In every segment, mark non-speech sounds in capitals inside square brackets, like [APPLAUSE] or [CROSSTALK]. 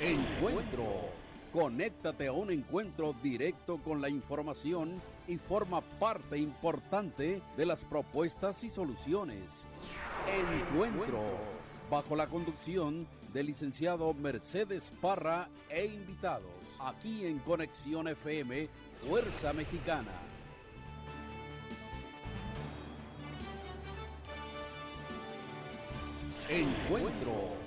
Encuentro. Conéctate a un encuentro directo con la información y forma parte importante de las propuestas y soluciones. Encuentro. Bajo la conducción del licenciado Mercedes Parra e invitados. Aquí en Conexión FM, Fuerza Mexicana. Encuentro.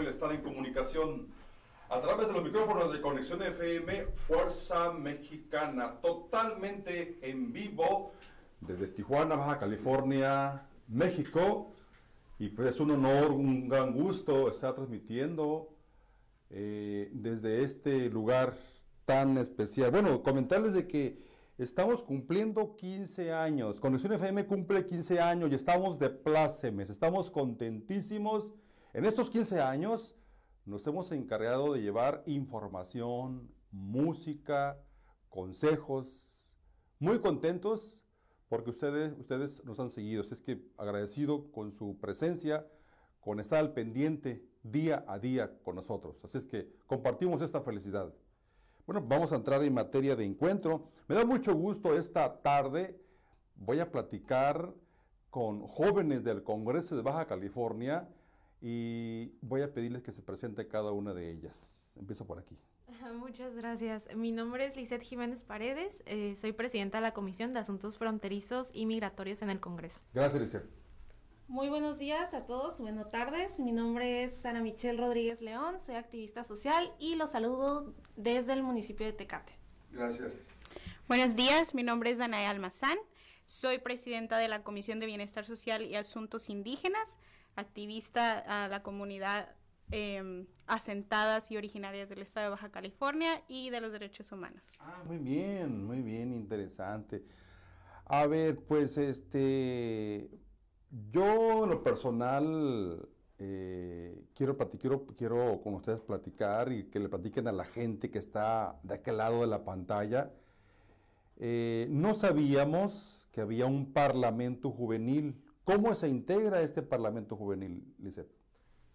El estar en comunicación a través de los micrófonos de Conexión FM Fuerza Mexicana, totalmente en vivo desde Tijuana, Baja California, México. Y pues es un honor, un gran gusto estar transmitiendo eh, desde este lugar tan especial. Bueno, comentarles de que estamos cumpliendo 15 años. Conexión FM cumple 15 años y estamos de plácemes, estamos contentísimos. En estos 15 años nos hemos encargado de llevar información, música, consejos. Muy contentos porque ustedes, ustedes nos han seguido. Así es que agradecido con su presencia, con estar al pendiente día a día con nosotros. Así es que compartimos esta felicidad. Bueno, vamos a entrar en materia de encuentro. Me da mucho gusto esta tarde. Voy a platicar con jóvenes del Congreso de Baja California y voy a pedirles que se presente cada una de ellas. Empiezo por aquí. [LAUGHS] Muchas gracias. Mi nombre es Lisette Jiménez Paredes. eh, soy presidenta de la Comisión de Asuntos Fronterizos y Migratorios en el Congreso. Gracias, Lisette. Muy buenos días a todos, buenas tardes. Mi nombre es Ana Michelle Rodríguez León, soy activista social y los saludo desde el municipio de Tecate. Gracias. Buenos días, mi nombre es Danae Almazán, soy presidenta de la Comisión de Bienestar Social y Asuntos Indígenas, activista a la comunidad eh, asentadas y originarias del estado de Baja California y de los derechos humanos. Ah, muy bien, muy bien, interesante. A ver, pues este, yo en lo personal eh, quiero, quiero, quiero con ustedes platicar y que le platiquen a la gente que está de aquel lado de la pantalla. Eh, no sabíamos que había un parlamento juvenil. ¿Cómo se integra este parlamento juvenil, Lisette?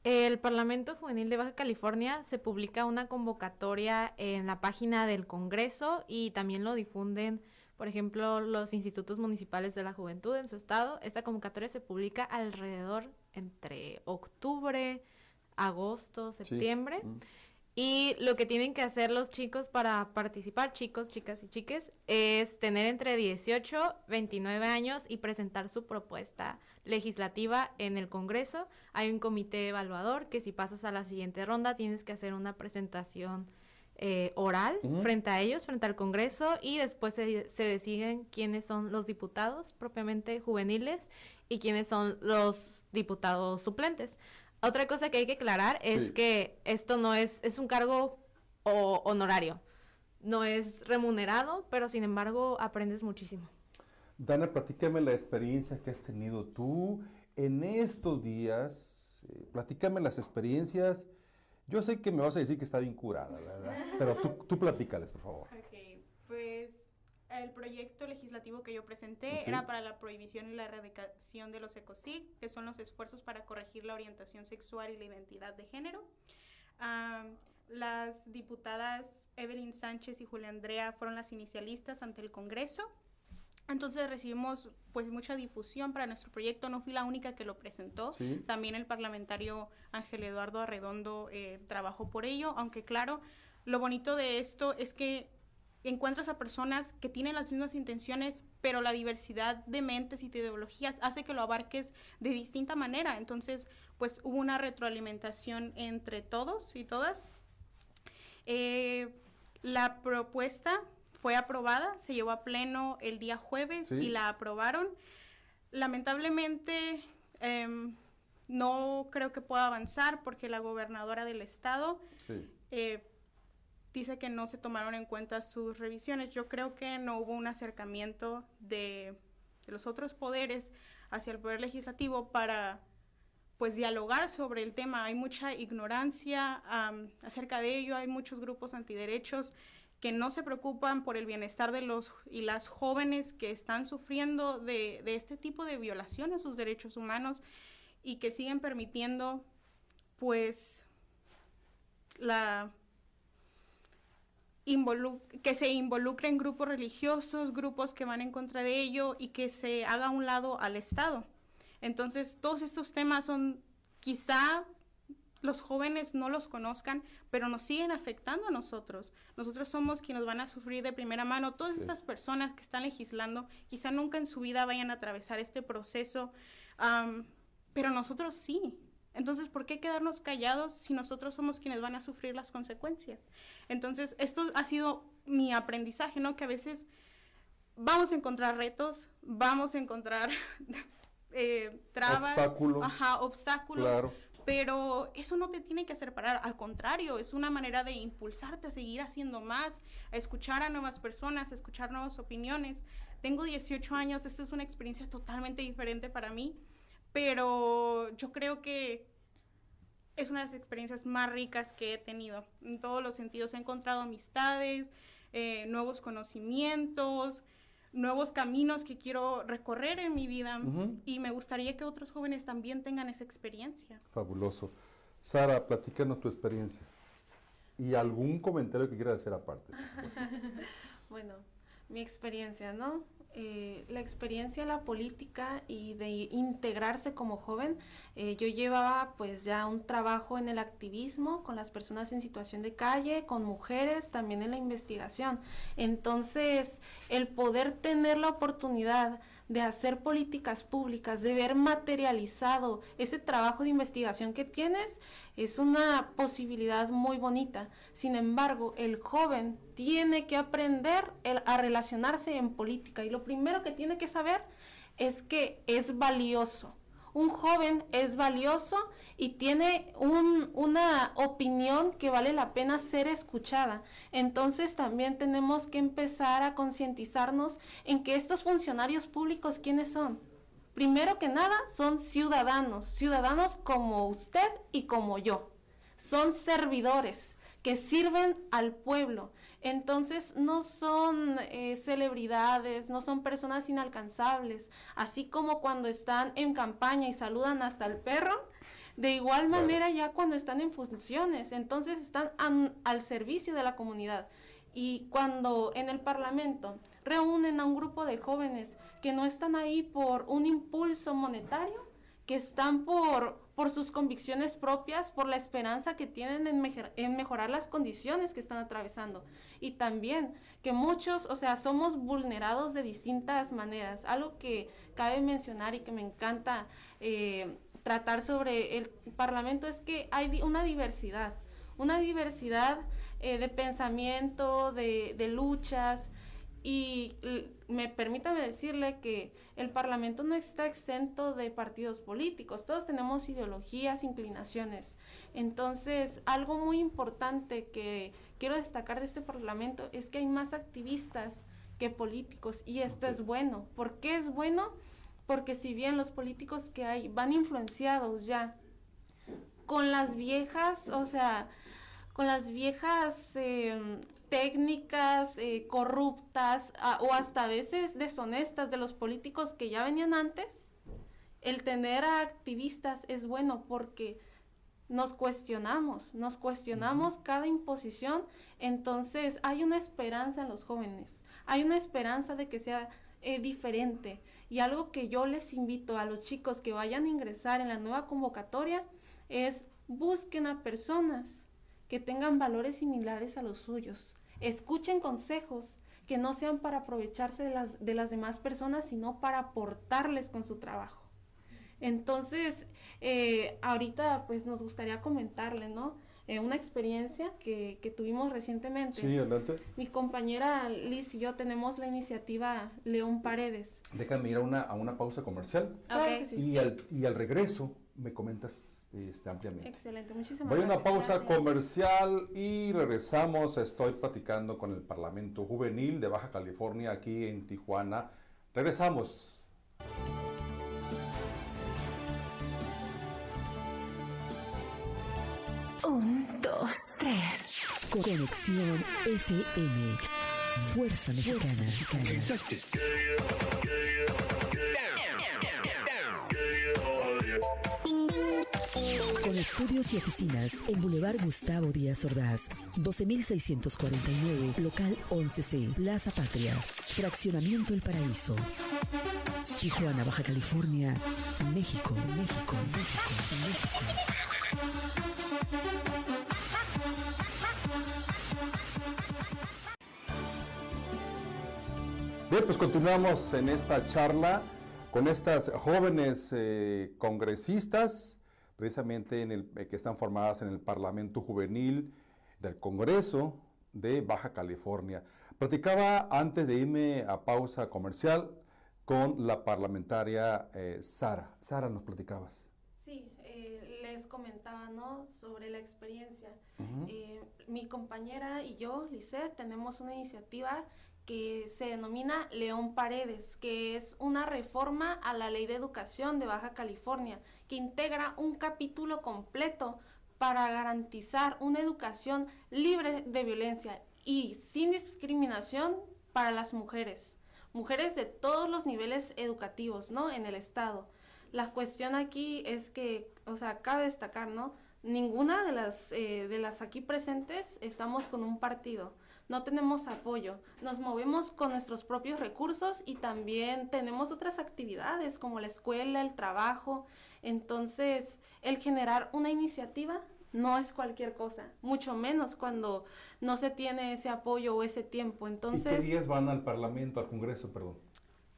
El Parlamento Juvenil de Baja California se publica una convocatoria en la página del Congreso y también lo difunden, por ejemplo, los institutos municipales de la juventud en su estado. Esta convocatoria se publica alrededor entre octubre, agosto, Sí. septiembre. Mm. Y lo que tienen que hacer los chicos para participar, chicos, chicas y chiques, es tener entre 18, 29 años y presentar su propuesta legislativa en el Congreso. Hay un comité evaluador que si pasas a la siguiente ronda tienes que hacer una presentación eh, oral frente a ellos, frente al Congreso, y después se, se deciden quiénes son los diputados propiamente juveniles y quiénes son los diputados suplentes. Otra cosa que hay que aclarar es Sí. que esto no es, es un cargo o- honorario, no es remunerado, pero sin embargo aprendes muchísimo. Dana, platícame la experiencia que has tenido tú en estos días. eh, platícame las experiencias. Yo sé que me vas a decir que está bien curada, ¿verdad? [LAUGHS] Pero tú, tú platícales, por favor. Ok, pues el proyecto legislativo que yo presenté era para la prohibición y la erradicación de los ECOSIG, que son los esfuerzos para corregir la orientación sexual y la identidad de género. Am, las diputadas Evelyn Sánchez y Julia Andrea fueron las inicialistas ante el Congreso. Entonces recibimos pues mucha difusión para nuestro proyecto. No fui la única que lo presentó. Sí. También el parlamentario Ángel Eduardo Arredondo eh, trabajó por ello, aunque claro, lo bonito de esto es que encuentras a personas que tienen las mismas intenciones, pero la diversidad de mentes y de ideologías hace que lo abarques de distinta manera. Entonces, pues hubo una retroalimentación entre todos y todas. Eh, la propuesta fue aprobada, se llevó a pleno el día jueves Sí. y la aprobaron. Lamentablemente, em, no creo que pueda avanzar porque la gobernadora del estado Sí. eh, dice que no se tomaron en cuenta sus revisiones. Yo creo que no hubo un acercamiento de, los otros poderes hacia el poder legislativo para pues dialogar sobre el tema. Hay mucha ignorancia acerca de ello, hay muchos grupos antiderechos que no se preocupan por el bienestar de los y las jóvenes que están sufriendo de, de este tipo de violación a sus derechos humanos y que siguen permitiendo pues la que se involucren grupos religiosos, grupos que van en contra de ello y que se haga a un lado al Estado. Entonces, todos estos temas son quizá los jóvenes no los conozcan, pero nos siguen afectando a nosotros. Nosotros somos quienes van a sufrir de primera mano. Todas estas personas que están legislando, quizá nunca en su vida vayan a atravesar este proceso, pero nosotros sí. Entonces, ¿por qué quedarnos callados si nosotros somos quienes van a sufrir las consecuencias? Entonces, esto ha sido mi aprendizaje, ¿no? Que a veces vamos a encontrar retos, vamos a encontrar [LAUGHS] eh, trabas, obstáculos, ajá, obstáculos pero eso no te tiene que hacer parar, al contrario, es una manera de impulsarte a seguir haciendo más, a escuchar a nuevas personas, a escuchar nuevas opiniones. Tengo 18 años, esto es una experiencia totalmente diferente para mí pero yo creo que es una de las experiencias más ricas que he tenido. En todos los sentidos he encontrado amistades, eh, nuevos conocimientos, nuevos caminos que quiero recorrer en mi vida y me gustaría que otros jóvenes también tengan esa experiencia. Fabuloso. Sara, platícanos tu experiencia y algún comentario que quieras hacer aparte. [LAUGHS] bueno, mi experiencia, ¿no? Eh, la experiencia en la política y de integrarse como joven, eh, yo llevaba pues ya un trabajo en el activismo con las personas en situación de calle, con mujeres, también en la investigación. Entonces, el poder tener la oportunidad de hacer políticas públicas, de ver materializado ese trabajo de investigación que tienes, es una posibilidad muy bonita. Sin embargo, el joven tiene que aprender a relacionarse en política y lo primero que tiene que saber es que es valioso un joven es valioso y tiene una opinión que vale la pena ser escuchada. Entonces también tenemos que empezar a concientizarnos en que estos funcionarios públicos, ¿quiénes son? Primero que nada, son ciudadanos, ciudadanos como usted y como yo. Son servidores que sirven al pueblo. Entonces no son eh, celebridades, no son personas inalcanzables, así como cuando están en campaña y saludan hasta el perro, de igual manera ya cuando están en funciones, entonces están al servicio de la comunidad. Y cuando en el Parlamento reúnen a un grupo de jóvenes que no están ahí por un impulso monetario, que están por, por sus convicciones propias, por la esperanza que tienen en, mejorar las condiciones que están atravesando. Y también que muchos, o sea, somos vulnerados de distintas maneras. Algo que cabe mencionar y que me encanta eh, tratar sobre el Parlamento es que hay una diversidad, una diversidad eh, de pensamiento, de, de luchas, y me permítame decirle que el Parlamento no está exento de partidos políticos, todos tenemos ideologías, inclinaciones. Entonces, algo muy importante que quiero destacar de este Parlamento es que hay más activistas que políticos y esto es bueno. ¿Por qué es bueno? Porque si bien los políticos que hay van influenciados ya con las viejas, o sea, con las viejas em, técnicas eh, corruptas o hasta a veces deshonestas de los políticos que ya venían antes, el tener a activistas es bueno porque nos cuestionamos, nos cuestionamos cada imposición, entonces hay una esperanza en los jóvenes, hay una esperanza de que sea eh, diferente. Y algo que yo les invito a los chicos que vayan a ingresar en la nueva convocatoria es busquen a personas que tengan valores similares a los suyos. Escuchen consejos que no sean para aprovecharse de las, de las demás personas, sino para aportarles con su trabajo. Entonces, eh, ahorita pues nos gustaría comentarle, ¿no? Eh, una experiencia que, que, tuvimos recientemente. Sí, adelante. Mi compañera Liz y yo tenemos la iniciativa León Paredes. Déjame ir a una, a una pausa comercial. y, al, y al regreso me comentas este, ampliamente. Excelente, muchísimas Voy a una pausa comercial y regresamos. Estoy platicando con el Parlamento Juvenil de Baja California aquí en Tijuana. Regresamos. Un, dos, tres. Conexión FM. Fuerza Mexicana. Con estudios y oficinas en Boulevard Gustavo Díaz Ordaz, 12649, local 11C, Plaza Patria, Fraccionamiento El Paraíso. Tijuana, Baja California, México, México, México, México. Bien, pues continuamos en esta charla con estas jóvenes eh, congresistas, precisamente en el, eh, que están formadas en el Parlamento Juvenil del Congreso de Baja California. Platicaba antes de irme a pausa comercial con la parlamentaria eh, Sara. Sara, nos platicabas. Sí, eh, les comentaba, ¿no? Sobre la experiencia. Eh, mi compañera y yo, Lisette, tenemos una iniciativa que se denomina León Paredes, que es una reforma a la ley de educación de Baja California, que integra un capítulo completo para garantizar una educación libre de violencia y sin discriminación para las mujeres, mujeres de todos los niveles educativos, ¿no? En el Estado. La cuestión aquí es que, o sea, cabe destacar, ¿no? Ninguna de las, eh, de las aquí presentes estamos con un partido no tenemos apoyo. Nos movemos con nuestros propios recursos y también tenemos otras actividades como la escuela, el trabajo. Entonces, el generar una iniciativa no es cualquier cosa, mucho menos cuando no se tiene ese apoyo o ese tiempo. Entonces, ¿Y qué días van al Parlamento, al Congreso, perdón?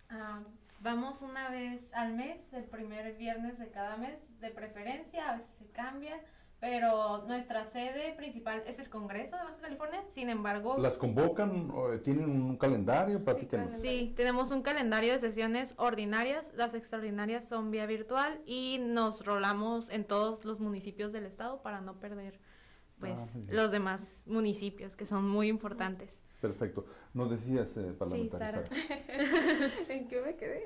Ah, vamos una vez al mes, el primer viernes de cada mes, de preferencia, a veces se cambia, pero nuestra sede principal es el Congreso de Baja California, sin embargo... ¿Las convocan? o ¿Tienen un calendario? Platícanos. Sí, tenemos un calendario de sesiones ordinarias, las extraordinarias son vía virtual y nos rolamos en todos los municipios del estado para no perder pues Ah, los demás municipios que son muy importantes. Perfecto. Nos decías, eh, parlamentaria Sara. Sara. [LAUGHS] ¿en qué me quedé?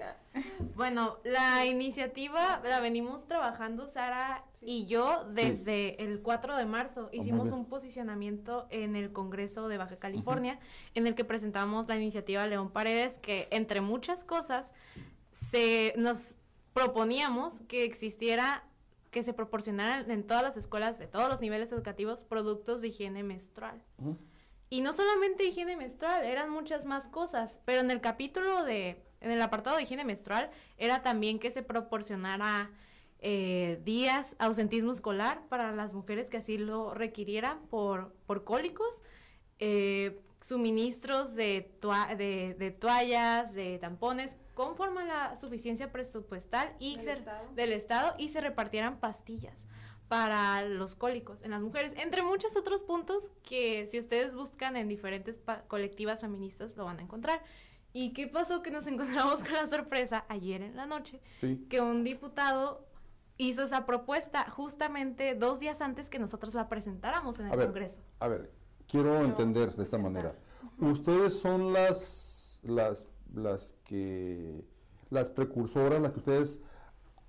Bueno, la iniciativa la venimos trabajando Sara y yo desde el 4 de marzo. muy Hicimos un posicionamiento en el Congreso de Baja California en el que presentamos la iniciativa León Paredes que entre muchas cosas se nos proponíamos que existiera que se proporcionaran en todas las escuelas de todos los niveles educativos productos de higiene menstrual. Ujú. Y no solamente higiene menstrual, eran muchas más cosas, pero en el capítulo de, en el apartado de higiene menstrual, era también que se proporcionara eh, días ausentismo escolar para las mujeres que así lo requirieran por, por cólicos, eh, suministros de, toa- de, de toallas, de tampones, conforme a la suficiencia presupuestal y Del se- Estado. del Estado y se repartieran pastillas para los cólicos en las mujeres, entre muchos otros puntos que si ustedes buscan en diferentes colectivas feministas lo van a encontrar. ¿Y qué pasó? Que nos [LAUGHS] encontramos con la sorpresa ayer en la noche Sí. que un diputado hizo esa propuesta justamente dos días antes que nosotros la presentáramos en el A ver, Congreso. A ver, quiero entender de esta manera. Ustedes son las, las, las que, las precursoras, las que ustedes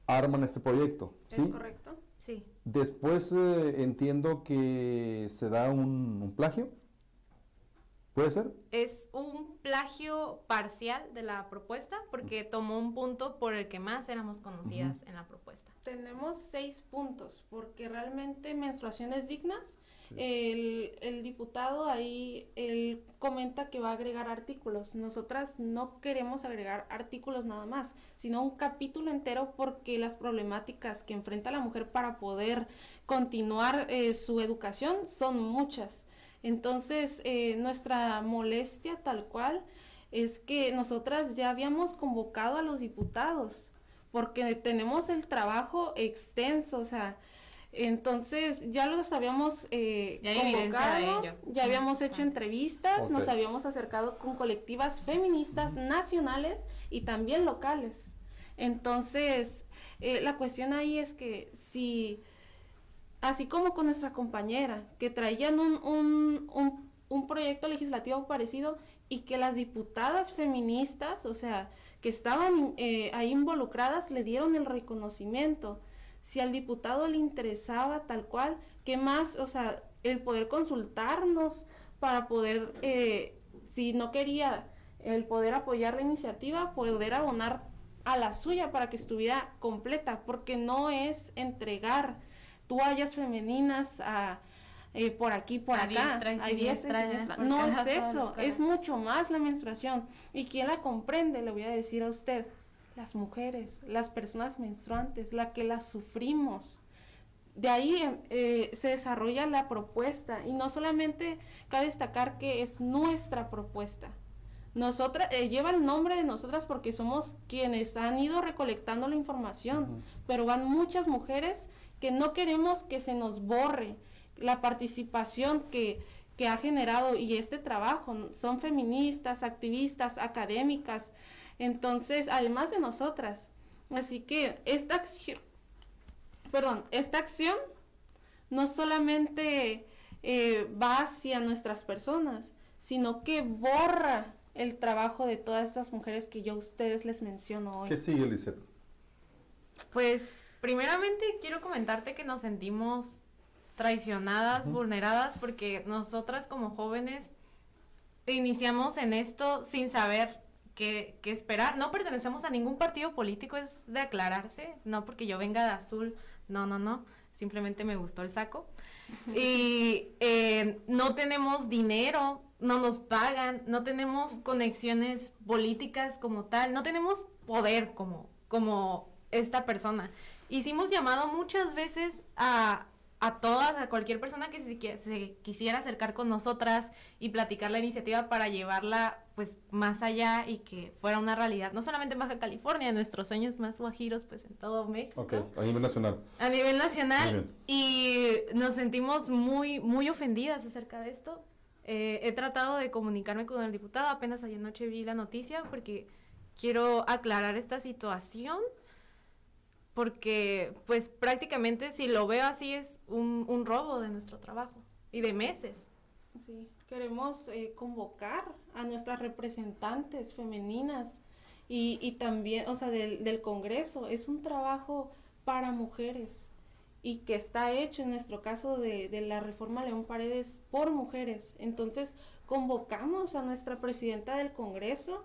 arman este proyecto, ¿sí? ¿Es correcto? Sí. Después eh, entiendo que se da un, un plagio. ¿Puede ser? Es un plagio parcial de la propuesta porque tomó un punto por el que más éramos conocidas en la propuesta. Tenemos seis puntos, porque realmente menstruaciones dignas, el, el diputado ahí, él comenta que va a agregar artículos. Nosotras no queremos agregar artículos nada más, sino un capítulo entero porque las problemáticas que enfrenta la mujer para poder continuar eh, su educación son muchas. Entonces, eh, nuestra molestia tal cual es que nosotras ya habíamos convocado a los diputados porque tenemos el trabajo extenso, o sea, entonces ya los habíamos eh, Ya convocado, ya habíamos hecho entrevistas, nos habíamos acercado con colectivas feministas nacionales y también locales. Entonces, eh, la cuestión ahí es que si, así como con nuestra compañera, que traían un, un, un, un proyecto legislativo parecido y que las diputadas feministas, o sea, que estaban eh, ahí involucradas, le dieron el reconocimiento. Si al diputado le interesaba tal cual, ¿qué más? O sea, el poder consultarnos para poder, eh, si no quería el poder apoyar la iniciativa, poder abonar a la suya para que estuviera completa, porque no es entregar toallas femeninas a eh, por aquí, por acá, No es eso, es mucho más la menstruación. ¿Y quién la comprende? Le voy a decir a usted, las mujeres, las personas menstruantes, la que las sufrimos. De ahí eh, se desarrolla la propuesta y no solamente cabe destacar que es nuestra propuesta. Nosotras, eh, lleva el nombre de nosotras porque somos quienes han ido recolectando la información, pero van muchas mujeres que no queremos que se nos borre, la participación que, ha generado y este trabajo. Son feministas, activistas, académicas, entonces, además de nosotras. Así que esta acción, perdón, esta acción no solamente eh, va hacia nuestras personas, sino que borra el trabajo de todas estas mujeres que yo a ustedes les menciono hoy. ¿Qué sigue, Lizeth? Pues, primeramente quiero comentarte que nos sentimos traicionadas, vulneradas, porque nosotras como jóvenes iniciamos en esto sin saber qué, esperar. No pertenecemos a ningún partido político, es de aclararse, no porque yo venga de azul, no, no, no, simplemente me gustó el saco. Y [LAUGHS] eh, no tenemos dinero, no nos pagan, no tenemos conexiones políticas como tal, no tenemos poder como, como esta persona. Hicimos llamado muchas veces a, a todas, a cualquier persona que se, quisiera acercar con nosotras y platicar la iniciativa para llevarla pues más allá y que fuera una realidad, no solamente en Baja California, nuestros sueños más guajiros pues en todo México. Ok, a nivel nacional. A nivel nacional y nos sentimos muy, muy ofendidas acerca de esto. Eh, he tratado de comunicarme con el diputado, apenas ayer noche vi la noticia porque quiero aclarar esta situación porque pues prácticamente si lo veo así es un, robo de nuestro trabajo y de meses. Sí, queremos eh, convocar a nuestras representantes femeninas y, y también, o sea, del, del, Congreso. Es un trabajo para mujeres y que está hecho en nuestro caso de, de la reforma León Paredes por mujeres. Entonces, convocamos a nuestra presidenta del Congreso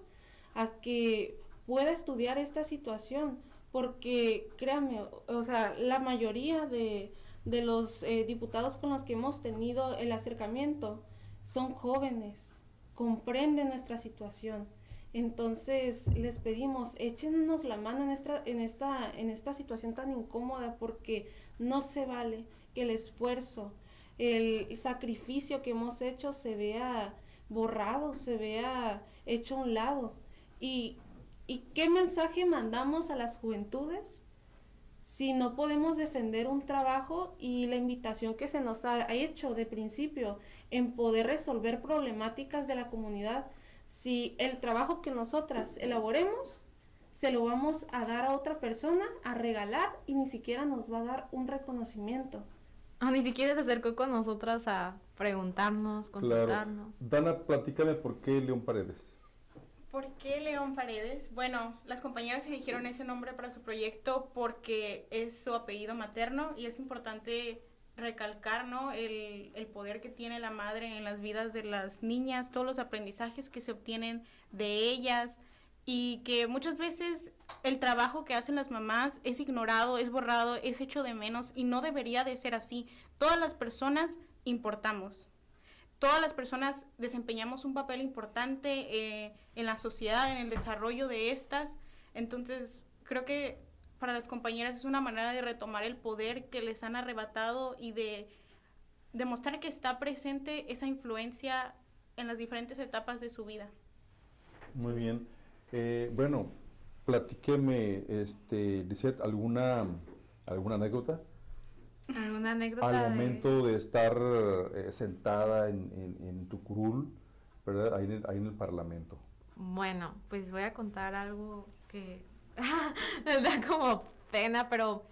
a que pueda estudiar esta situación porque créanme, o sea, la mayoría de, los eh, diputados con los que hemos tenido el acercamiento son jóvenes, comprenden nuestra situación. Entonces les pedimos, échenos la mano en esta, en esta, en esta situación tan incómoda porque no se vale que el esfuerzo, el sacrificio que hemos hecho se vea borrado, se vea hecho a un lado. Y ¿Y qué mensaje mandamos a las juventudes si no podemos defender un trabajo y la invitación que se nos ha hecho de principio en poder resolver problemáticas de la comunidad? Si el trabajo que nosotras elaboremos se lo vamos a dar a otra persona, a regalar y ni siquiera nos va a dar un reconocimiento. Ni siquiera se acercó con nosotras a preguntarnos, consultarnos. Dana, platícame por qué León Paredes. ¿Por qué León Paredes? Bueno, las compañeras eligieron ese nombre para su proyecto porque es su apellido materno y es importante recalcar ¿no? el, poder que tiene la madre en las vidas de las niñas, todos los aprendizajes que se obtienen de ellas y que muchas veces el trabajo que hacen las mamás es ignorado, es borrado, es hecho de menos y no debería de ser así. Todas las personas importamos todas las personas desempeñamos un papel importante eh, en la sociedad, en el desarrollo de estas. Entonces, creo que para las compañeras es una manera de retomar el poder que les han arrebatado y de demostrar que está presente esa influencia en las diferentes etapas de su vida. Muy bien. Eh, bueno, platíqueme, este, alguna, alguna anécdota ¿Alguna anécdota? Al momento de, estar eh, sentada en, tu curul, ¿verdad? Ahí en, el, Parlamento. Bueno, pues voy a contar algo que [LAUGHS] da como pena, pero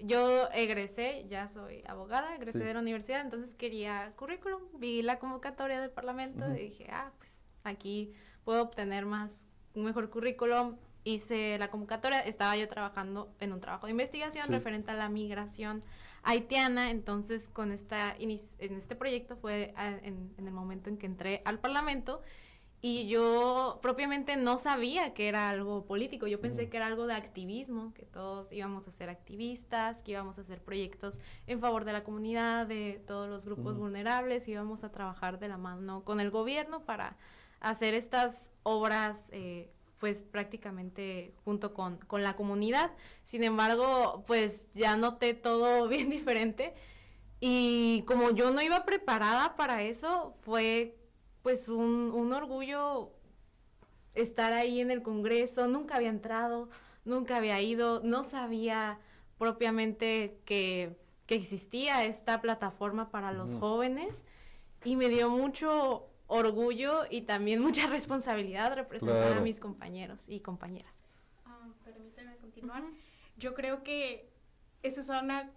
yo egresé, ya soy abogada, egresé de la universidad, entonces quería currículum, vi la convocatoria del Parlamento y dije, ah, pues aquí puedo obtener más, un mejor currículum. Hice la convocatoria, estaba yo trabajando en un trabajo de investigación referente a la migración haitiana, entonces con esta en este proyecto fue en, en, el momento en que entré al Parlamento y yo propiamente no sabía que era algo político, yo pensé que era algo de activismo, que todos íbamos a ser activistas, que íbamos a hacer proyectos en favor de la comunidad, de todos los grupos vulnerables, íbamos a trabajar de la mano con el gobierno para hacer estas obras eh, pues prácticamente junto con, con la comunidad. Sin embargo, pues ya noté todo [LAUGHS] bien diferente y como yo no iba preparada para eso, fue pues un, un orgullo estar ahí en el Congreso, nunca había entrado, nunca había ido, no sabía propiamente que, existía esta plataforma para los jóvenes. Y me dio mucho orgullo y también [LAUGHS] mucha responsabilidad representar a mis compañeros y compañeras. Ah, permíteme continuar. Yo creo que esa es una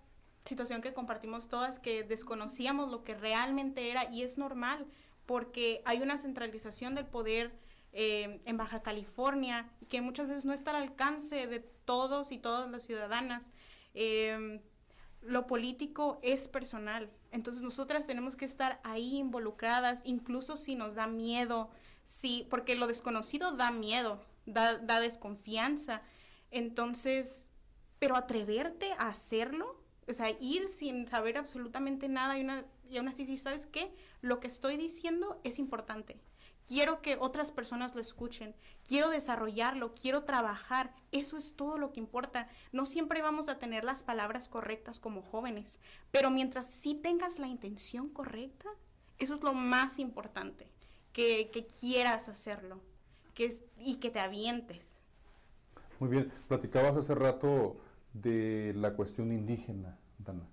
situación que compartimos todas, que desconocíamos lo que realmente era y es normal porque hay una centralización del poder eh, en Baja California que muchas veces no está al alcance de todos y todas las ciudadanas. Em, lo político es personal, entonces nosotras tenemos que estar ahí involucradas, incluso si nos da miedo, sí, porque lo desconocido da miedo, da, da desconfianza. Entonces, pero atreverte a hacerlo, o sea, ir sin saber absolutamente nada y, una, y aún así, ¿sabes qué? Lo que estoy diciendo es importante. Quiero que otras personas lo escuchen, quiero desarrollarlo, quiero trabajar. Eso es todo lo que importa. No siempre vamos a tener las palabras correctas como jóvenes, pero mientras sí tengas la intención correcta, eso es lo más importante, que, quieras hacerlo que y que te avientes. Muy bien, platicabas hace rato de la cuestión indígena, Dana.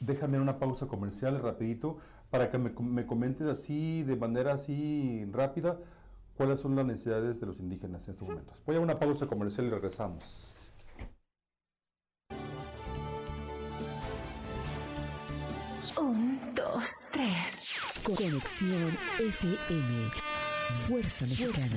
Déjame una pausa comercial rapidito para que me, comentes así, de manera así rápida, cuáles son las necesidades de los indígenas en estos momentos. Voy a una pausa comercial y regresamos. Un, dos, tres. Conexión FM. Fuerza Mexicana.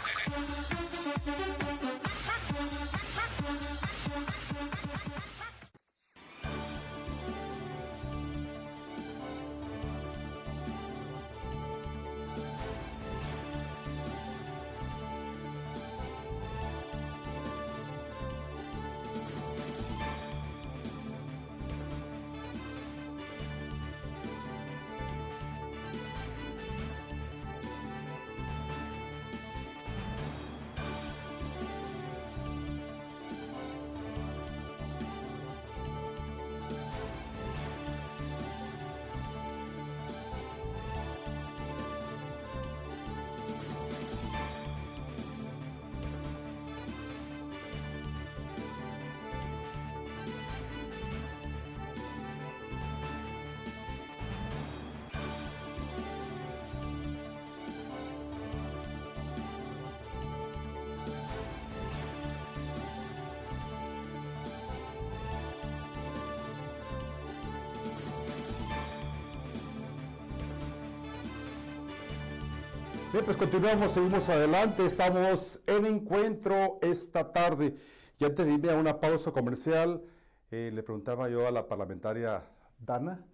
Bien, pues continuamos, seguimos adelante, estamos en encuentro esta tarde. Ya te di a una pausa comercial, eh, le preguntaba yo a la parlamentaria Dana,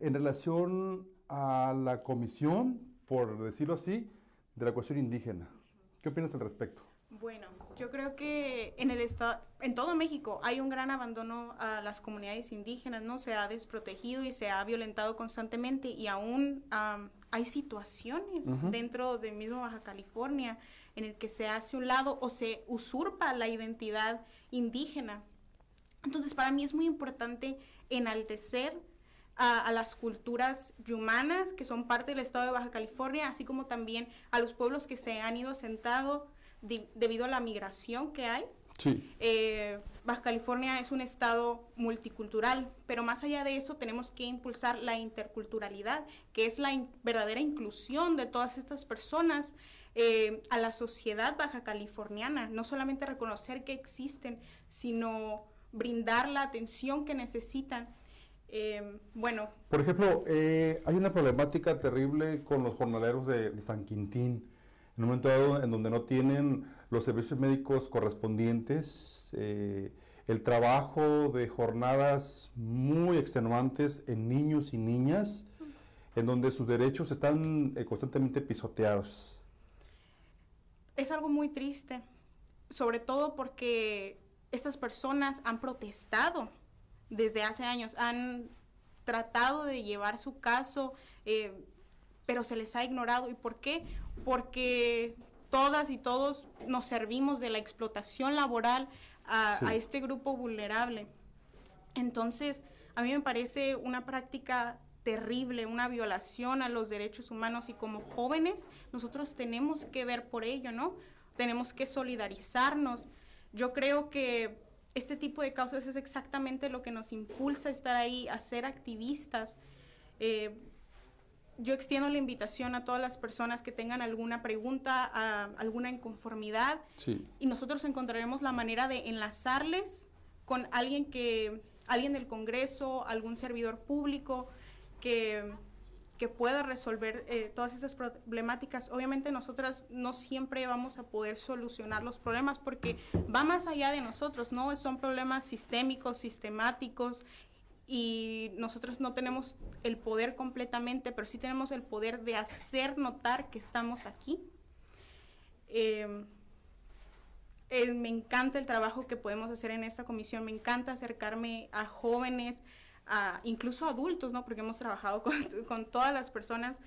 en relación a la comisión, por decirlo así, de la cuestión indígena. ¿Qué opinas al respecto? Bueno, yo creo que en el estado, en todo México hay un gran abandono a las comunidades indígenas, ¿no? Se ha desprotegido y se ha violentado constantemente y aún hay situaciones dentro del mismo Baja California en el que se hace un lado o se usurpa la identidad indígena. Entonces, para mí es muy importante enaltecer a, las culturas yumanas que son parte del estado de Baja California, así como también a los pueblos que se han ido asentado debido a la migración que hay. Sí. Eh, Baja California es un estado multicultural, pero más allá de eso tenemos que impulsar la interculturalidad, que es la verdadera inclusión de todas estas personas eh, a la sociedad baja californiana, no solamente reconocer que existen, sino brindar la atención que necesitan. Eh, bueno. Por ejemplo, eh, hay una problemática terrible con los jornaleros de, San Quintín, en un momento dado en donde no tienen los servicios médicos correspondientes, el trabajo de jornadas muy extenuantes en niños y niñas, en donde sus derechos están constantemente pisoteados es algo muy triste, sobre todo porque estas personas han protestado desde hace años, han tratado de llevar su caso, eh, pero se les ha ignorado. ¿Y por qué? Porque todas y todos nos servimos de la explotación laboral a, a este grupo vulnerable. Entonces, a mí me parece una práctica terrible, una violación a los derechos humanos y como jóvenes nosotros tenemos que ver por ello, ¿no? Tenemos que solidarizarnos. Yo creo que este tipo de causas es exactamente lo que nos impulsa a estar ahí, a ser activistas. Eh, yo extiendo la invitación a todas las personas que tengan alguna pregunta, alguna inconformidad, y nosotros encontraremos la manera de enlazarles con alguien que, alguien del Congreso, algún servidor público, que, pueda resolver eh, todas esas problemáticas. Obviamente nosotras no siempre vamos a poder solucionar los problemas porque va más allá de nosotros, ¿no? Son problemas sistémicos, sistemáticos y nosotros no tenemos el poder completamente, pero sí tenemos el poder de hacer notar que estamos aquí. Em, eh, me encanta el trabajo que podemos hacer en esta comisión, me encanta acercarme a jóvenes, incluso adultos, ¿no? Porque hemos trabajado [LAUGHS] con, todas las personas.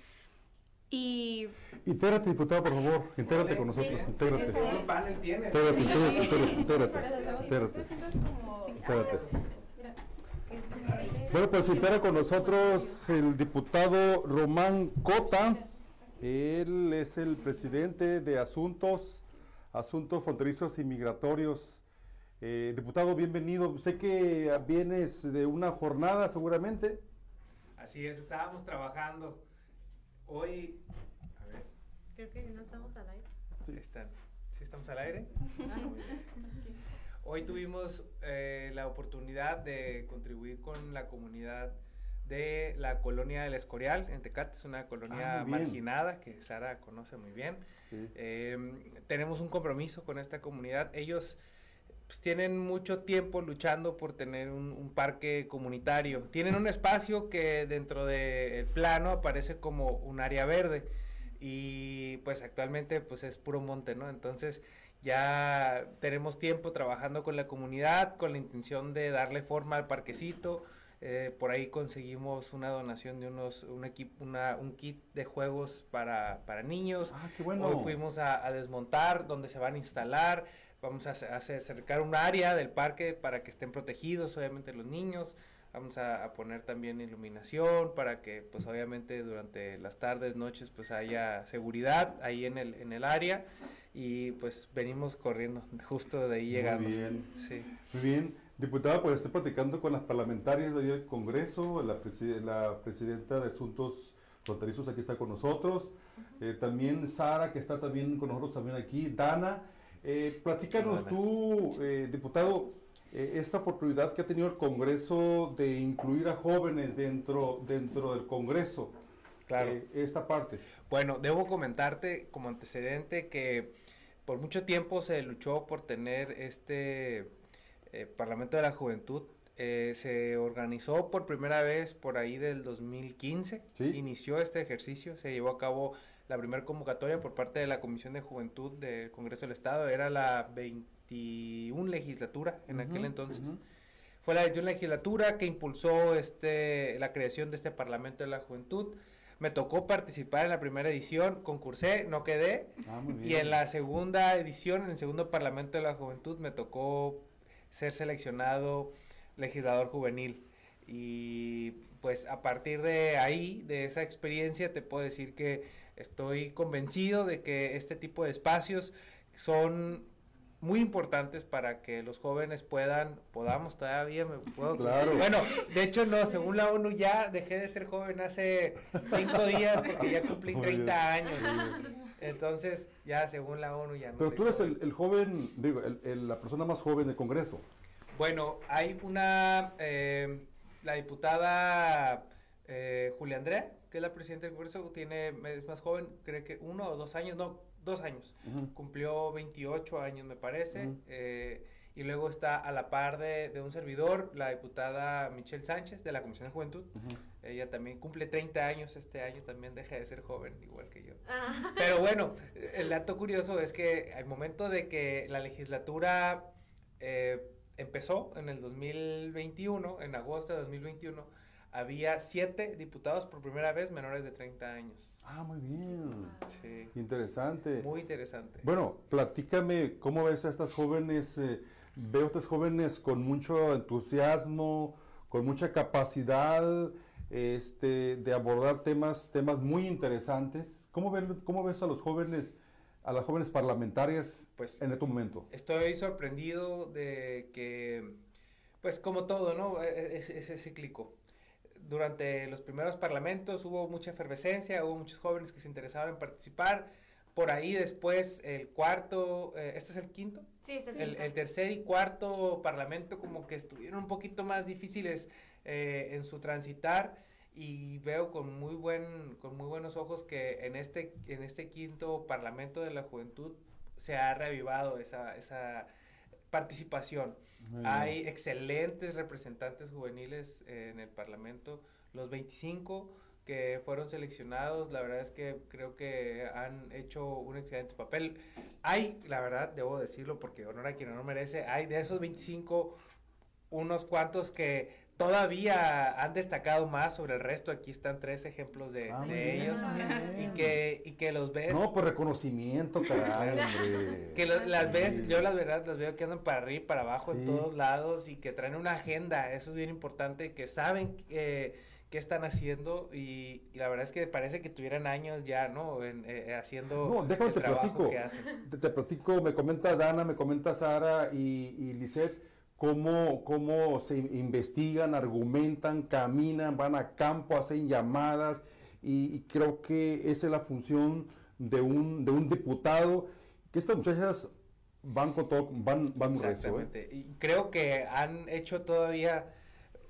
Y... Intégrate, diputado, por favor. Intégrate con nosotros. Intégrate. ¿Qué panel tienes? Intégrate, intégrate, intégrate. Intégrate. Bueno, pues integra con nosotros el diputado Román Cota. Él es el presidente de Asuntos, Asuntos Fronterizos y Migratorios eh, diputado, bienvenido. Sé que vienes de una jornada seguramente. Así es, estábamos trabajando. Hoy, a ver. Creo que no estamos al aire. Sí, ¿Sí estamos al aire. [LAUGHS] Hoy tuvimos eh, la oportunidad de contribuir con la comunidad de la colonia del Escorial en Tecate, es una colonia ah, marginada que Sara conoce muy bien. Em, tenemos un compromiso con esta comunidad. Ellos pues, tienen mucho tiempo luchando por tener un, parque comunitario. Tienen un espacio que dentro del plano aparece como un área verde y pues actualmente pues es puro monte, ¿no? Entonces ya tenemos tiempo trabajando con la comunidad con la intención de darle forma al parquecito. Eh, por ahí conseguimos una donación de unos un equipo una, un kit de juegos para, para niños. Ah, qué bueno. Hoy fuimos a, a desmontar donde se van a instalar Vamos a hacer, acercar un área del parque para que estén protegidos, obviamente, los niños. Vamos a, poner también iluminación para que, pues, obviamente, durante las tardes, noches, pues, haya seguridad ahí en el, en el área. Y, pues, venimos corriendo justo de ahí llegando. Muy bien. Sí. Muy bien. Diputada, pues estoy platicando con las parlamentarias de ahí del Congreso, la, la presidenta de Asuntos Fronterizos aquí está con nosotros, eh, también Sara, que está también con nosotros también aquí, Dana, eh, platícanos tú, eh, diputado, esta oportunidad que ha tenido el Congreso de incluir a jóvenes dentro, dentro del Congreso. Claro. Eh, esta parte. Bueno, debo comentarte como antecedente que por mucho tiempo se luchó por tener este Parlamento de la Juventud. se organizó por primera vez por ahí del 2015. Inició este ejercicio, se llevó a cabo la primera convocatoria por parte de la Comisión de Juventud del Congreso del Estado era la 21 legislatura en aquel entonces. Fue la 21 legislatura que impulsó este la creación de este Parlamento de la Juventud. Me tocó participar en la primera edición, concursé, no quedé. Ah, y en la segunda edición, en el segundo Parlamento de la Juventud, me tocó ser seleccionado legislador juvenil. Y pues a partir de ahí, de esa experiencia, te puedo decir que Estoy convencido de que este tipo de espacios son muy importantes para que los jóvenes puedan, podamos todavía, me puedo, Claro. bueno, de hecho no, según la ONU ya dejé de ser joven hace cinco [LAUGHS] días porque ya cumplí Muy 30 años, entonces ya según la ONU ya no Pero tú eres el, el joven, digo, el- el- la persona más joven del Congreso. Bueno, hay una, eh, la diputada eh, Julia Andrea, que es la presidenta del Congreso, tiene, es más joven, creo que uno o dos años, no, dos años. Cumplió 28 años, me parece. Eh, y luego está a la par de, de un servidor, la diputada Michelle Sánchez, de la Comisión de Juventud. Ella también cumple 30 años este año, también deja de ser joven, igual que yo. Ah. Pero bueno, [LAUGHS] el dato curioso es que al momento de que la legislatura eh, empezó en el 2021, en agosto de 2021, había siete diputados por primera vez menores de 30 años. Ah, muy bien. Sí, Interesante. muy interesante. Bueno, platícame, ¿cómo ves a estas jóvenes? eh, veo a estas jóvenes con mucho entusiasmo, con mucha capacidad este, de abordar temas, temas muy interesantes. ¿Cómo, ven- ¿Cómo ves a los jóvenes, a las jóvenes parlamentarias Pues en este momento? Estoy sorprendido de que, pues como todo, ¿no? E- Es, es- es cíclico. Durante los primeros parlamentos hubo mucha efervescencia, hubo muchos jóvenes que se interesaban en participar. Por ahí después el cuarto, eh, ¿este es el quinto? Sí, es el El, quinto. el tercer y cuarto parlamento como que estuvieron un poquito más difíciles eh, en su transitar y veo con muy buen con muy buenos ojos que en este en este quinto parlamento de la juventud se ha reavivado esa esa participación. Hay excelentes representantes juveniles en el parlamento los 25 que fueron seleccionados, la verdad es que creo que han hecho un excelente papel. Hay, la verdad, debo decirlo porque honor a quien honor merece, hay de esos 25 unos cuantos que todavía han destacado más sobre el resto. Aquí están tres ejemplos de, Ah, de muy bien, ellos muy y que, y que los ves. No, por reconocimiento, caray, [LAUGHS] hombre. Que lo- las ves, Sí. yo las verdad las veo que andan para arriba y para abajo en todos lados y que traen una agenda, eso es bien importante, que saben eh, qué están haciendo y, y la verdad es que parece que tuvieran años ya, ¿no? En, eh, haciendo No, déjame el te trabajo platico. que hacen. Te, te platico, me comenta Dana, me comenta Sara y, y Lisette cómo, cómo se investigan, argumentan, caminan, van a campo, hacen llamadas y, y creo que esa es la función de un, de un diputado, que estas muchachas van con todo, van, van ¿eh? Exactamente. Y creo que han hecho todavía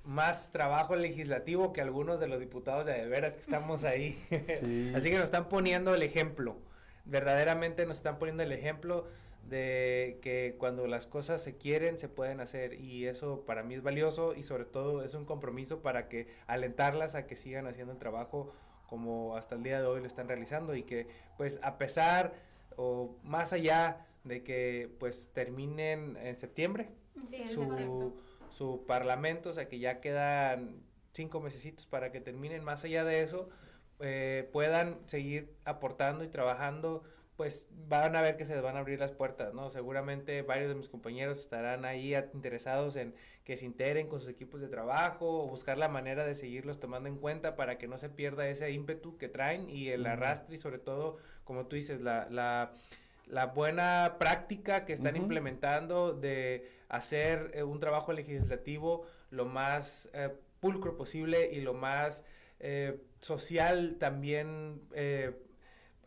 más trabajo legislativo que algunos de los diputados de, de veras que estamos ahí. [LAUGHS] Sí. Así que nos están poniendo el ejemplo. Verdaderamente nos están poniendo el ejemplo de que cuando las cosas se quieren se pueden hacer y eso para mí es valioso y sobre todo es un compromiso para que alentarlas a que sigan haciendo el trabajo como hasta el día de hoy lo están realizando y que pues a pesar o más allá de que pues terminen en septiembre Sí, su, su parlamento, o sea que ya quedan cinco mesecitos para que terminen, más allá de eso, eh, puedan seguir aportando y trabajando, pues van a ver que se les van a abrir las puertas, ¿no? Seguramente varios de mis compañeros estarán ahí interesados en que se integren con sus equipos de trabajo o buscar la manera de seguirlos tomando en cuenta para que no se pierda ese ímpetu que traen y el arrastre y sobre todo, como tú dices, la, la, la buena práctica que están implementando de hacer eh, un trabajo legislativo lo más eh, pulcro posible y lo más eh, social también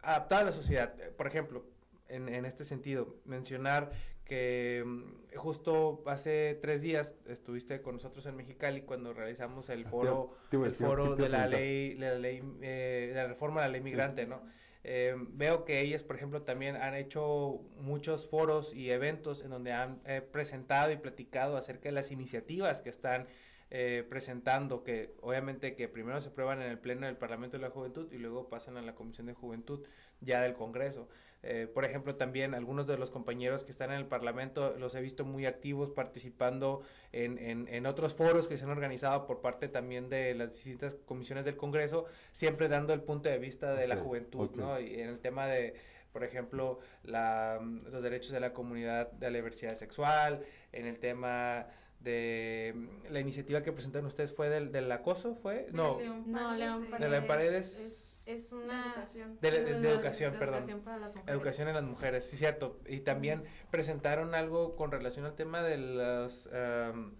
adaptado a la sociedad. Eh, Por ejemplo, en, en este sentido, mencionar que mm, justo hace tres días estuviste con nosotros en Mexicali cuando realizamos el Te- foro, te el foro te de la ley, de la ley, eh, de la reforma de la ley Sí. migrante, ¿no? Eh, veo que ellas, por ejemplo, también han hecho muchos foros y eventos en donde han eh, presentado y platicado acerca de las iniciativas que están eh, presentando, que obviamente que primero se prueban en el Pleno del Parlamento de la Juventud y luego pasan a la Comisión de Juventud ya del Congreso. Eh, por ejemplo, también algunos de los compañeros que están en el Parlamento los he visto muy activos participando en, en, en otros foros que se han organizado por parte también de las distintas comisiones del Congreso, siempre dando el punto de vista de la juventud. ¿no? Y en el tema de, por ejemplo, la, mm, los derechos de la comunidad de la diversidad sexual, en el tema de la iniciativa que presentaron ustedes fue del, del acoso, ¿fue? No, León No, León de la Paredes Paredes. es- Es Una educación. De, de- de de educación, perdón. educación para las mujeres. Educación en las mujeres, sí, cierto. Y también presentaron algo con relación al tema de los... am,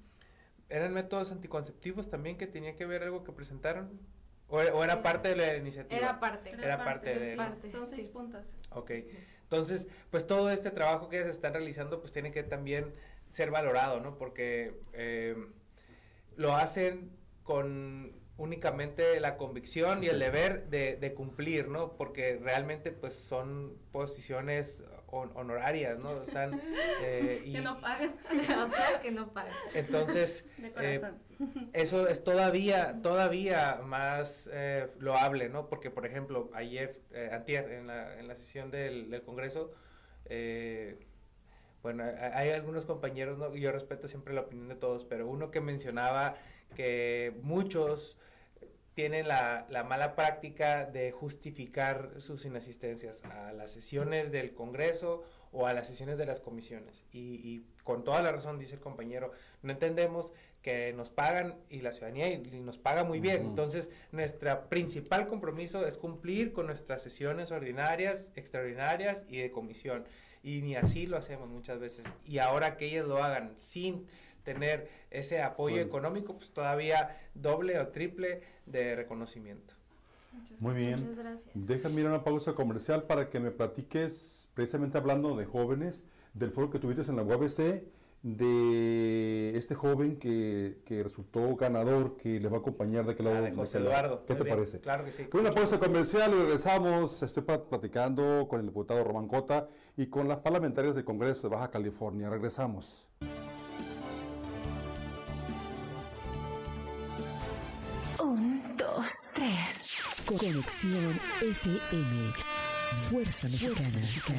¿Eran métodos anticonceptivos también que tenía que ver algo que presentaron? ¿O, o era Era- parte de la iniciativa? Era parte. Era parte de- sí, Parte, Son seis sí. puntos. Ok. Entonces, pues todo este trabajo que se están realizando, pues tiene que también ser valorado, ¿no? Porque eh, lo hacen con únicamente la convicción y el deber de, de cumplir, ¿no? Porque realmente, pues son posiciones hon- honorarias, ¿no? Están... [LAUGHS] eh, y Que no [LAUGHS] o sea, que no pagan. entonces, [LAUGHS] De eh, corazón. eso es todavía, todavía más eh, loable, ¿no? Porque, por ejemplo, ayer, eh, antier, en la, en la sesión del, del Congreso, eh, bueno, hay, algunos compañeros, ¿no? Yo respeto siempre la opinión de todos, pero uno que mencionaba que muchos tienen la, la mala práctica de justificar sus inasistencias a las sesiones del Congreso o a las sesiones de las comisiones. Y, y con toda la razón, dice el compañero, no entendemos que nos pagan y la ciudadanía y, y nos paga muy bien. Entonces, nuestro principal compromiso es cumplir con nuestras sesiones ordinarias, extraordinarias y de comisión. Y ni así lo hacemos muchas veces. Y ahora que ellos lo hagan sin tener ese apoyo económico, pues todavía doble o triple de reconocimiento. Muy bien. Muchas gracias. Déjame ir a una pausa comercial para que me platiques, precisamente hablando de jóvenes, del foro que tuviste en la UABC, de este joven que, que resultó ganador, que le va a acompañar de aquel lado. Ah, de José. Eduardo. ¿Qué Muy te bien, parece? Claro que sí. Con una pausa comercial y regresamos. Estoy platicando con el diputado Román Cota y con las parlamentarias del Congreso de Baja California. Regresamos. Un, dos, tres. Conexión FM. Fuerza Mexicana. Con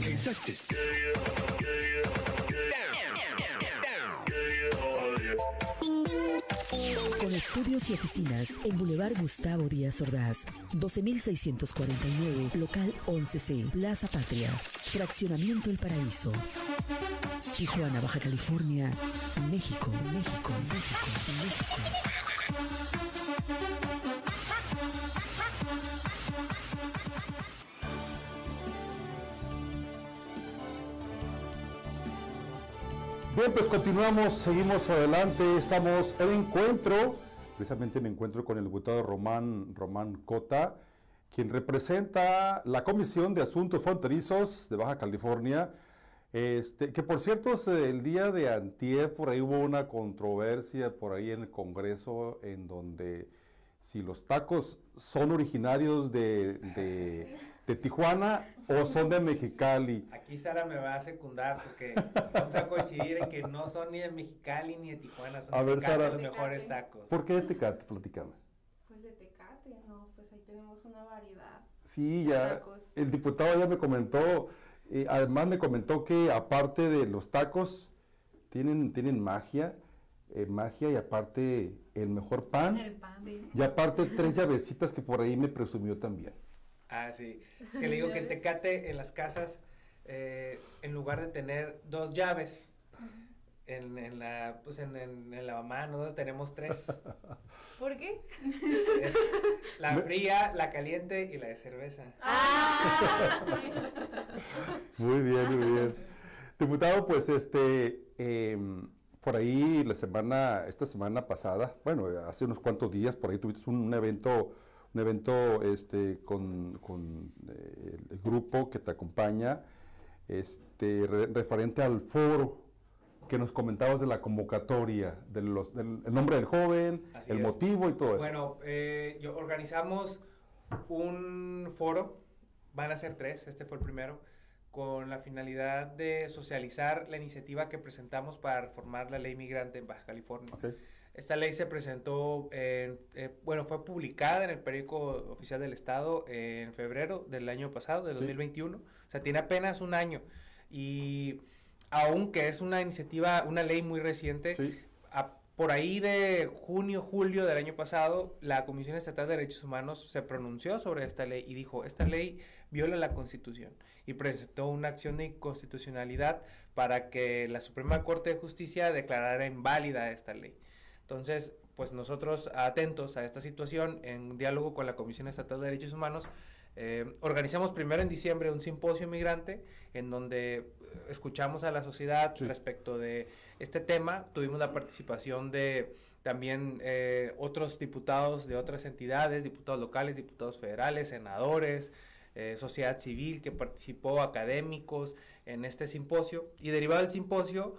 estudios y oficinas en Boulevard Gustavo Díaz Ordaz, 12649, local 11C, Plaza Patria, Fraccionamiento El Paraíso. Tijuana, Baja California, México, México, México, México. Bien, pues continuamos, seguimos adelante, estamos en encuentro, precisamente me encuentro con el diputado Román, Román Cota, quien representa la Comisión de Asuntos Fronterizos de Baja California, este, que por cierto el día de antier por ahí hubo una controversia por ahí en el Congreso en donde si los tacos son originarios de- [LAUGHS] de Tijuana o son de Mexicali. Aquí Sara me va a secundar porque vamos a coincidir en que no son ni de Mexicali ni de Tijuana, son A de ver, Tecate Sara. los mejores tacos. ¿Por qué de Tecate? Platícame. Pues de Tecate, no, pues ahí tenemos una variedad. Sí, ya Tacos. el diputado ya me comentó, eh, además me comentó que aparte de los tacos, tienen, tienen magia, eh, magia y aparte el mejor pan, El pan. y aparte tres llavecitas que por ahí me presumió también. Ah, sí. Es que [LAUGHS] le digo que en Tecate, en las casas, eh, en lugar de tener dos llaves, en, en la, pues en, en, en la mamá nosotros tenemos tres. [LAUGHS] ¿Por qué? Es [LAUGHS] la fría, la caliente y la de cerveza. Ah. Muy bien, muy bien. Diputado, pues este, em, por ahí la semana, esta semana pasada, bueno, hace unos cuantos días, por ahí tuviste un, un evento, un evento este, con, con, eh, el grupo que te acompaña, este, re- referente al foro que nos comentabas de la convocatoria, de los, del el nombre del joven, Así el es. motivo y todo eso. Bueno, eh, yo organizamos un foro, van a ser tres, este fue el primero, con la finalidad de socializar la iniciativa que presentamos para reformar la ley migrante en Baja California. Ok. Esta ley se presentó, en, eh, bueno, fue publicada en el periódico oficial del Estado en febrero del año pasado, del Sí. 2021. O sea, tiene apenas un año. Y aunque es una iniciativa, una ley muy reciente, Sí. a- por ahí de junio, julio del año pasado, la Comisión Estatal de Derechos Humanos se pronunció sobre esta ley y dijo, esta ley viola la Constitución y presentó una acción de inconstitucionalidad para que la Suprema Corte de Justicia declarara inválida esta ley. Entonces, pues nosotros atentos a esta situación, en diálogo con la Comisión Estatal de Derechos Humanos, Eh, organizamos primero en diciembre un simposio migrante en donde eh, escuchamos a la sociedad respecto de este tema. Tuvimos la participación de también eh, otros diputados de otras entidades, diputados locales, diputados federales, senadores, sociedad civil que participó, académicos en este simposio. Y derivado del simposio,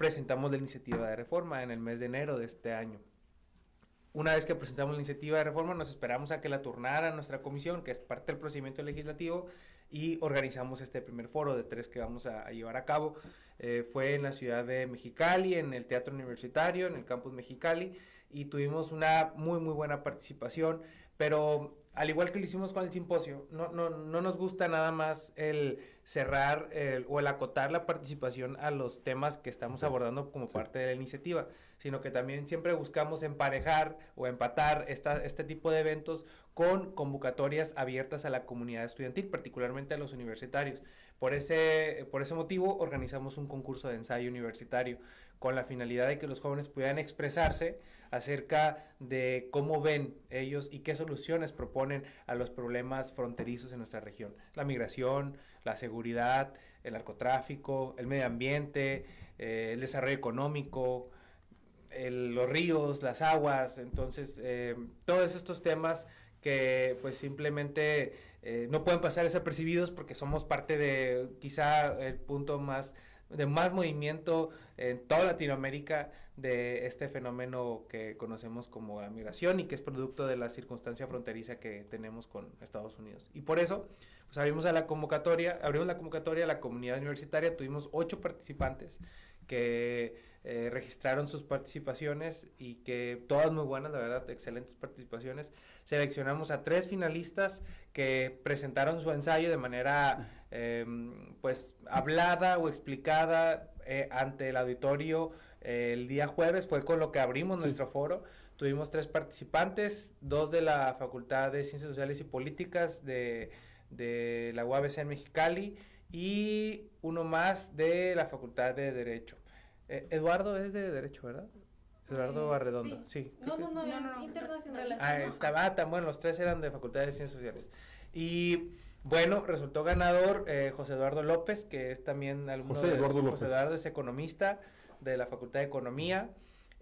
presentamos la iniciativa de reforma en el mes de enero de este año. Una vez que presentamos la iniciativa de reforma, nos esperamos a que la turnara nuestra comisión, que es parte del procedimiento legislativo, y organizamos este primer foro de tres que vamos a, llevar a cabo. Eh, fue en la ciudad de Mexicali, en el Teatro Universitario, en el campus Mexicali, y tuvimos una muy, muy buena participación, pero al igual que lo hicimos con el simposio, no, no, no nos gusta nada más el cerrar o el acotar la participación a los temas que estamos abordando como parte de la iniciativa, sino que también siempre buscamos emparejar o empatar esta, este tipo de eventos con convocatorias abiertas a la comunidad estudiantil, particularmente a los universitarios. Por ese, por ese motivo organizamos un concurso de ensayo universitario con la finalidad de que los jóvenes pudieran expresarse acerca de cómo ven ellos y qué soluciones proponen a los problemas fronterizos en nuestra región. La migración, la seguridad, el narcotráfico, el medio ambiente, eh, el desarrollo económico, los ríos, las aguas, entonces eh, todos estos temas que pues simplemente eh, no pueden pasar desapercibidos porque somos parte de quizá el punto más de más movimiento en toda Latinoamérica de este fenómeno que conocemos como la migración y que es producto de la circunstancia fronteriza que tenemos con Estados Unidos. Y por eso, pues abrimos a la convocatoria, abrimos la convocatoria a la comunidad universitaria, tuvimos ocho participantes que eh, registraron sus participaciones y que todas muy buenas, la verdad, excelentes participaciones. Seleccionamos a tres finalistas que presentaron su ensayo de manera em, pues hablada o explicada eh, ante el auditorio eh, el día jueves, fue con lo que abrimos nuestro foro. Tuvimos tres participantes, dos de la Facultad de Ciencias Sociales y Políticas de, de la UABC en Mexicali y uno más de la Facultad de Derecho. Eh, Eduardo es de Derecho, ¿verdad? Eduardo Arredondo, sí. No, no, no, es internacional. Ah, estaba tan bueno, los tres eran de Facultad de Ciencias Sociales. Y bueno, resultó ganador eh, José Eduardo López, que es también alumno José Eduardo de, López. José Eduardo es economista de la Facultad de Economía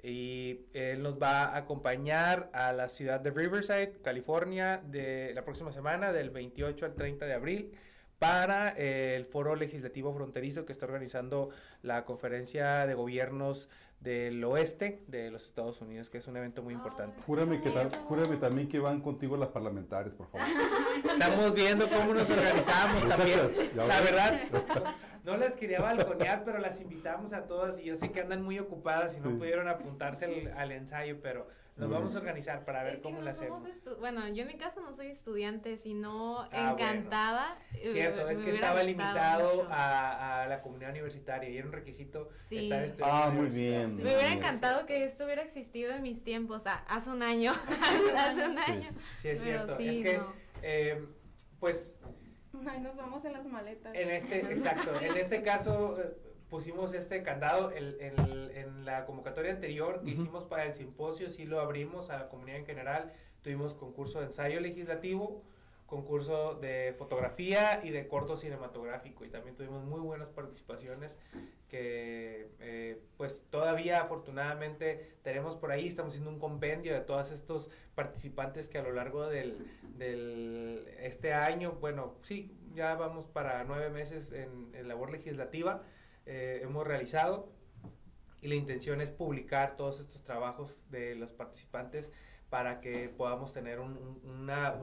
y él nos va a acompañar a la ciudad de Riverside, California, de la próxima semana, del 28 al 30 de abril para eh, el foro legislativo fronterizo que está organizando la conferencia de gobiernos del oeste de los Estados Unidos, que es un evento muy importante. Júrame, que júrame también que van contigo las parlamentarias, por favor. [LAUGHS] Estamos viendo cómo nos organizamos también. La verdad, [LAUGHS] no las quería balconear, pero las invitamos a todas y yo sé que andan muy ocupadas y no pudieron apuntarse al ensayo, pero nos vamos a organizar para ver cómo lo hacemos. Bueno, yo en mi caso no soy estudiante, sino ah, encantada. Eh, Cierto, es que estaba limitado a, la comunidad universitaria y era un requisito estar estudiando. Ah, muy bien. Me hubiera encantado que esto hubiera existido en mis tiempos, hace un año. [LAUGHS] [LAUGHS] hace un año. Sí, es cierto. es que, eh, pues. Ay, nos vamos en las maletas. En este, [LAUGHS] exacto. En este caso eh, pusimos este candado en la convocatoria anterior que hicimos para el simposio, sí lo abrimos a la comunidad en general. Tuvimos concurso de ensayo legislativo, concurso de fotografía y de corto cinematográfico y también tuvimos muy buenas participaciones que eh, pues todavía afortunadamente tenemos por ahí, estamos haciendo un compendio de todos estos participantes que a lo largo del, del este año, bueno, sí, ya vamos para nueve meses en, en labor legislativa, eh, hemos realizado y la intención es publicar todos estos trabajos de los participantes para que podamos tener una,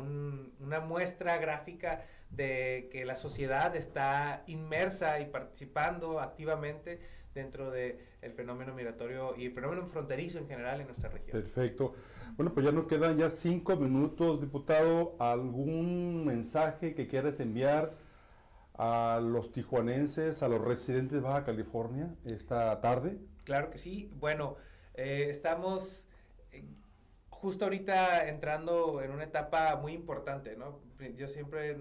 una, muestra gráfica de que la sociedad está inmersa y participando activamente dentro del el fenómeno migratorio y el fenómeno fronterizo en general en nuestra región. Perfecto. Bueno, pues ya nos quedan ya cinco minutos, diputado. ¿Algún mensaje que quieras enviar a los tijuanenses, a los residentes de Baja California esta tarde? Claro que sí. Bueno, eh, estamos eh, justo ahorita entrando en una etapa muy importante, ¿no? Yo siempre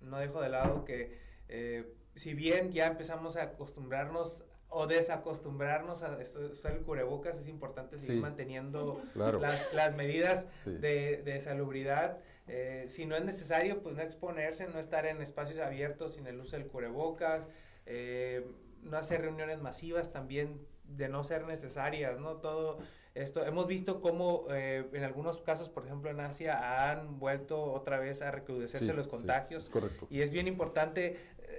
no dejo de lado que eh, si bien ya empezamos a acostumbrarnos o desacostumbrarnos a esto- usar el cubrebocas, es importante seguir Sí. manteniendo Claro. las, las medidas Sí. de, de salubridad. Eh, si no es necesario, pues no exponerse, no estar en espacios abiertos sin el uso del cubrebocas, eh, no hacer reuniones masivas también de no ser necesarias, ¿no? Todo esto, hemos visto cómo eh, en algunos casos, por ejemplo en Asia, han vuelto otra vez a recrudecerse Sí, los sí, contagios. es correcto. Y es bien importante,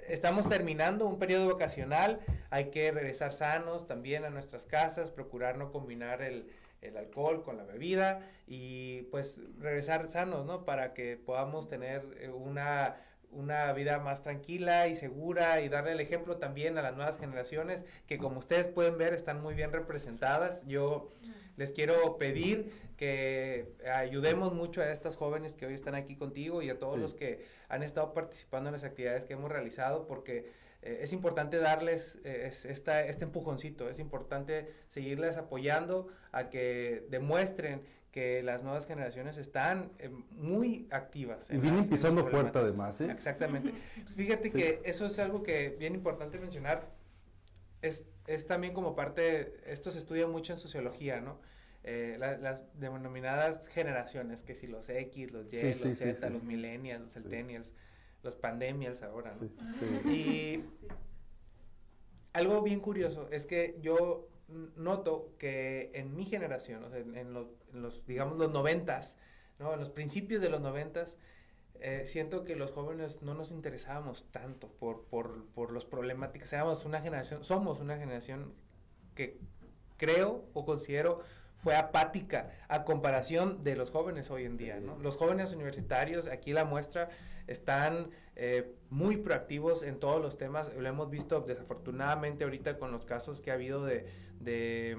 estamos terminando un periodo vacacional, hay que regresar sanos también a nuestras casas, procurar no combinar el, el alcohol con la bebida y pues regresar sanos, ¿no? Para que podamos tener eh, una, una vida más tranquila y segura y darle el ejemplo también a las nuevas generaciones que como ustedes pueden ver están muy bien representadas. Yo les quiero pedir que ayudemos mucho a estas jóvenes que hoy están aquí contigo y a todos Sí. los que han estado participando en las actividades que hemos realizado porque eh, es importante darles eh, es- esta, este empujoncito, es importante seguirles apoyando a que demuestren que las nuevas generaciones están eh, muy activas. Y en vienen pisando problemáticas. además, ¿eh? Exactamente. [LAUGHS] Fíjate Sí. que eso es algo que bien importante mencionar. Es, es también como parte, esto se estudia mucho en sociología, ¿no? Eh, la- las denominadas generaciones, que si los X, los Y, Sí, los sí, Z, sí. los millennials, los centennials, los pandemials ahora, ¿no? Sí, sí. Y algo bien curioso es que yo noto que en mi generación, o sea, en, los, en los, digamos, los noventas, ¿no? En los principios de los noventas, eh, siento que los jóvenes no nos interesábamos tanto por, por, por los problemáticas. Éramos una generación, somos una generación que creo o considero fue apática a comparación de los jóvenes hoy en día. ¿no? Los jóvenes universitarios, aquí la muestra, están eh, muy proactivos en todos los temas. Lo hemos visto desafortunadamente ahorita con los casos que ha habido de, de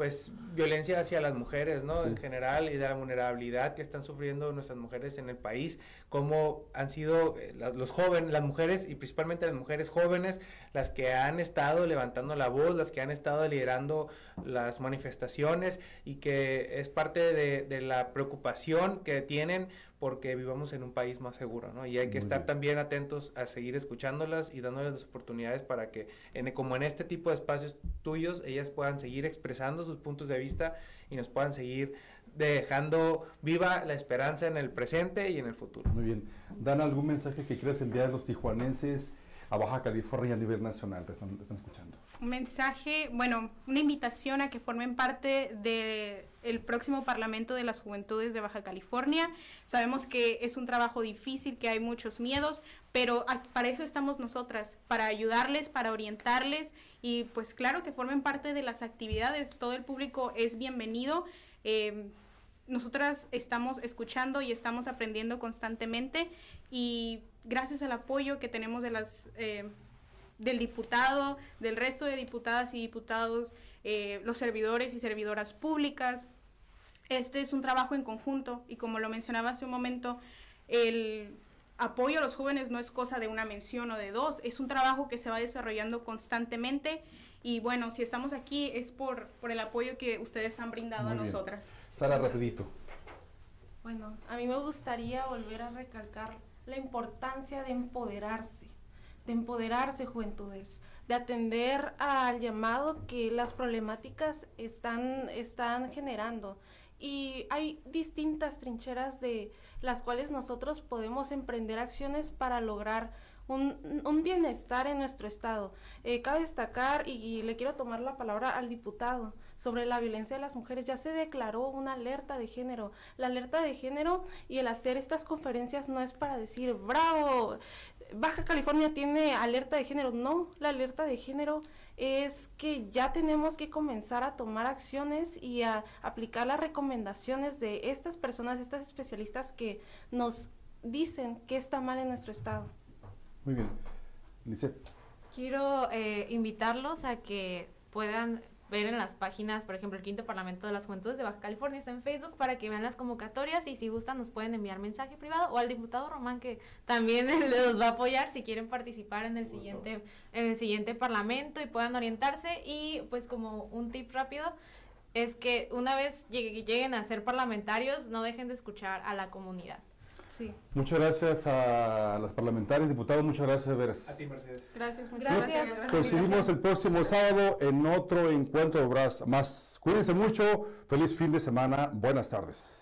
pues violencia hacia las mujeres, ¿no? Sí. En general y de la vulnerabilidad que están sufriendo nuestras mujeres en el país, cómo han sido eh, los jóvenes, las mujeres y principalmente las mujeres jóvenes las que han estado levantando la voz, las que han estado liderando las manifestaciones y que es parte de, de la preocupación que tienen porque vivamos en un país más seguro, ¿no? Y hay que Muy estar bien. también atentos a seguir escuchándolas y dándoles las oportunidades para que, en, como en este tipo de espacios tuyos, ellas puedan seguir expresando sus puntos de vista y nos puedan seguir dejando viva la esperanza en el presente y en el futuro. Muy bien. Dan, ¿algún mensaje que quieras enviar a los tijuanenses a Baja California a nivel nacional? Te están, te están escuchando. Un mensaje, bueno, una invitación a que formen parte del próximo Parlamento de las Juventudes de Baja California. Sabemos que es un trabajo difícil, que hay muchos miedos, pero para eso estamos nosotras, para ayudarles, para orientarles y pues claro que formen parte de las actividades. Todo el público es bienvenido. Eh, nosotras estamos escuchando y estamos aprendiendo constantemente y gracias al apoyo que tenemos de las eh, del diputado, del resto de diputadas y diputados, eh, los servidores y servidoras públicas. Este es un trabajo en conjunto y como lo mencionaba hace un momento, el apoyo a los jóvenes no es cosa de una mención o de dos, es un trabajo que se va desarrollando constantemente y bueno, si estamos aquí es por, por el apoyo que ustedes han brindado Muy a bien. nosotras. Sara, rapidito. Bueno, a mí me gustaría volver a recalcar la importancia de empoderarse, de empoderarse juventudes, de atender al llamado que las problemáticas están, están generando. Y hay distintas trincheras de las cuales nosotros podemos emprender acciones para lograr un, un bienestar en nuestro estado. Eh, cabe destacar, y, y le quiero tomar la palabra al diputado, sobre la violencia de las mujeres. Ya se declaró una alerta de género. La alerta de género y el hacer estas conferencias no es para decir, bravo, Baja California tiene alerta de género. No, la alerta de género es que ya tenemos que comenzar a tomar acciones y a aplicar las recomendaciones de estas personas, estas especialistas que nos dicen que está mal en nuestro estado. Muy bien. Lisette. Quiero eh, invitarlos a que puedan ver en las páginas, por ejemplo, el Quinto Parlamento de las Juventudes de Baja California está en Facebook para que vean las convocatorias y si gustan nos pueden enviar mensaje privado o al diputado Román que también [LAUGHS] los va a apoyar si quieren participar en el siguiente en el siguiente parlamento y puedan orientarse y pues como un tip rápido es que una vez llegue- lleguen a ser parlamentarios no dejen de escuchar a la comunidad. Sí. Muchas gracias a las parlamentarias, diputados, muchas gracias, Veras. A ti, Mercedes. Gracias, muchas Gracias. gracias. Coincidimos el próximo sábado en otro encuentro de Bras más. Cuídense mucho, feliz fin de semana, buenas tardes.